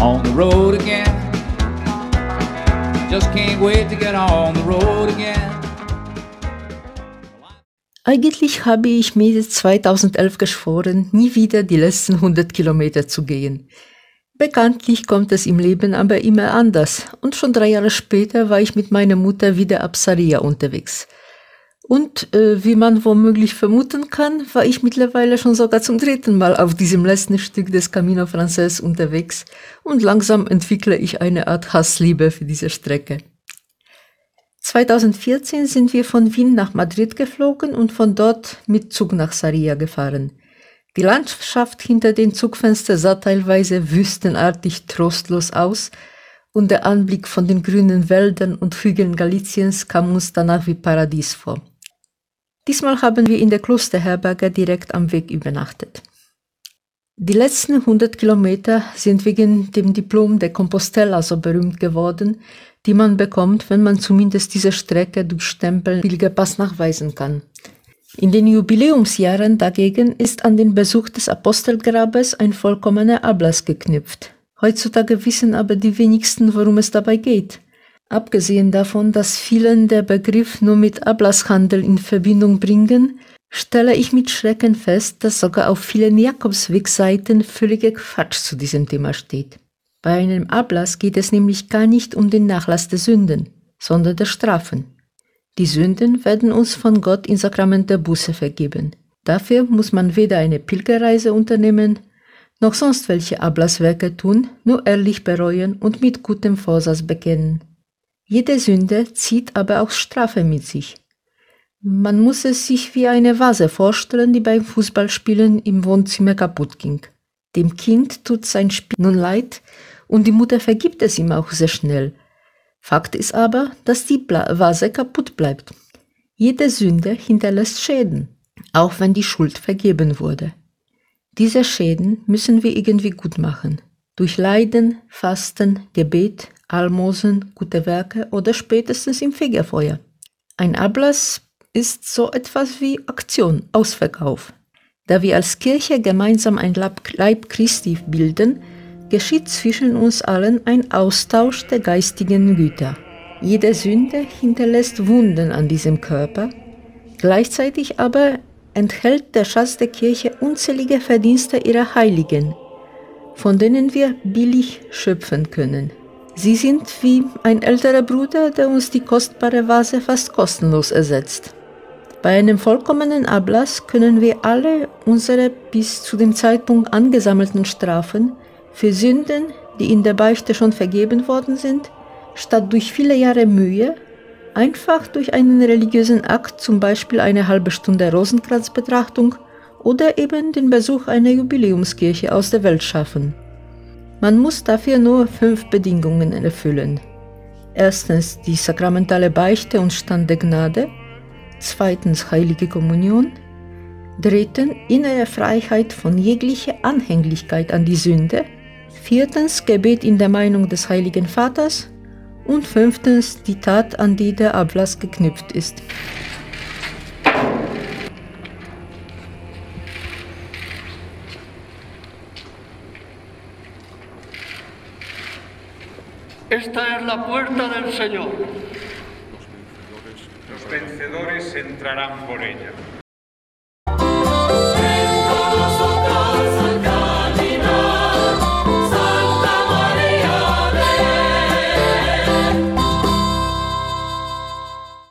on the road again. Just can't wait to get on the road again. Eigentlich habe ich mir 2011 geschworen, nie wieder die letzten 100 Kilometer zu gehen. Bekanntlich kommt es im Leben aber immer anders und schon drei Jahre später war ich mit meiner Mutter wieder ab Saria unterwegs. Und äh, wie man womöglich vermuten kann, war ich mittlerweile schon sogar zum dritten Mal auf diesem letzten Stück des Camino Frances unterwegs und langsam entwickle ich eine Art Hassliebe für diese Strecke. 2014 sind wir von Wien nach Madrid geflogen und von dort mit Zug nach Saria gefahren. Die Landschaft hinter den Zugfenstern sah teilweise wüstenartig trostlos aus und der Anblick von den grünen Wäldern und Hügeln Galiciens kam uns danach wie Paradies vor. Diesmal haben wir in der Klosterherberge direkt am Weg übernachtet. Die letzten 100 Kilometer sind wegen dem Diplom der Compostella so berühmt geworden, die man bekommt, wenn man zumindest diese Strecke durch Stempel Pilgerpass nachweisen kann. In den Jubiläumsjahren dagegen ist an den Besuch des Apostelgrabes ein vollkommener Ablass geknüpft. Heutzutage wissen aber die wenigsten, worum es dabei geht. Abgesehen davon, dass vielen der Begriff nur mit Ablasshandel in Verbindung bringen, stelle ich mit Schrecken fest, dass sogar auf vielen Jakobswegseiten völliger Quatsch zu diesem Thema steht. Bei einem Ablass geht es nämlich gar nicht um den Nachlass der Sünden, sondern der Strafen. Die Sünden werden uns von Gott im Sakrament der Buße vergeben. Dafür muss man weder eine Pilgerreise unternehmen, noch sonst welche Ablasswerke tun, nur ehrlich bereuen und mit gutem Vorsatz bekennen. Jede Sünde zieht aber auch Strafe mit sich. Man muss es sich wie eine Vase vorstellen, die beim Fußballspielen im Wohnzimmer kaputt ging. Dem Kind tut sein Spiel nun leid und die Mutter vergibt es ihm auch sehr schnell. Fakt ist aber, dass die Vase kaputt bleibt. Jede Sünde hinterlässt Schäden, auch wenn die Schuld vergeben wurde. Diese Schäden müssen wir irgendwie gut machen. Durch Leiden, Fasten, Gebet, Almosen, gute Werke oder spätestens im Fegefeuer. Ein Ablass ist so etwas wie Aktion, Ausverkauf. Da wir als Kirche gemeinsam ein Leib Christi bilden, geschieht zwischen uns allen ein Austausch der geistigen Güter. Jede Sünde hinterlässt Wunden an diesem Körper, gleichzeitig aber enthält der Schatz der Kirche unzählige Verdienste ihrer Heiligen, von denen wir billig schöpfen können. Sie sind wie ein älterer Bruder, der uns die kostbare Vase fast kostenlos ersetzt. Bei einem vollkommenen Ablass können wir alle unsere bis zu dem Zeitpunkt angesammelten Strafen für Sünden, die in der Beichte schon vergeben worden sind, statt durch viele Jahre Mühe, einfach durch einen religiösen Akt, zum Beispiel eine halbe Stunde Rosenkranzbetrachtung oder eben den Besuch einer Jubiläumskirche aus der Welt schaffen. Man muss dafür nur fünf Bedingungen erfüllen. Erstens die sakramentale Beichte und Stand der Gnade, zweitens heilige Kommunion, drittens innere Freiheit von jeglicher Anhänglichkeit an die Sünde, viertens Gebet in der Meinung des Heiligen Vaters und fünftens die Tat, an die der Ablass geknüpft ist. Esta es la puerta del Señor. Los vencedores entrarán por ella.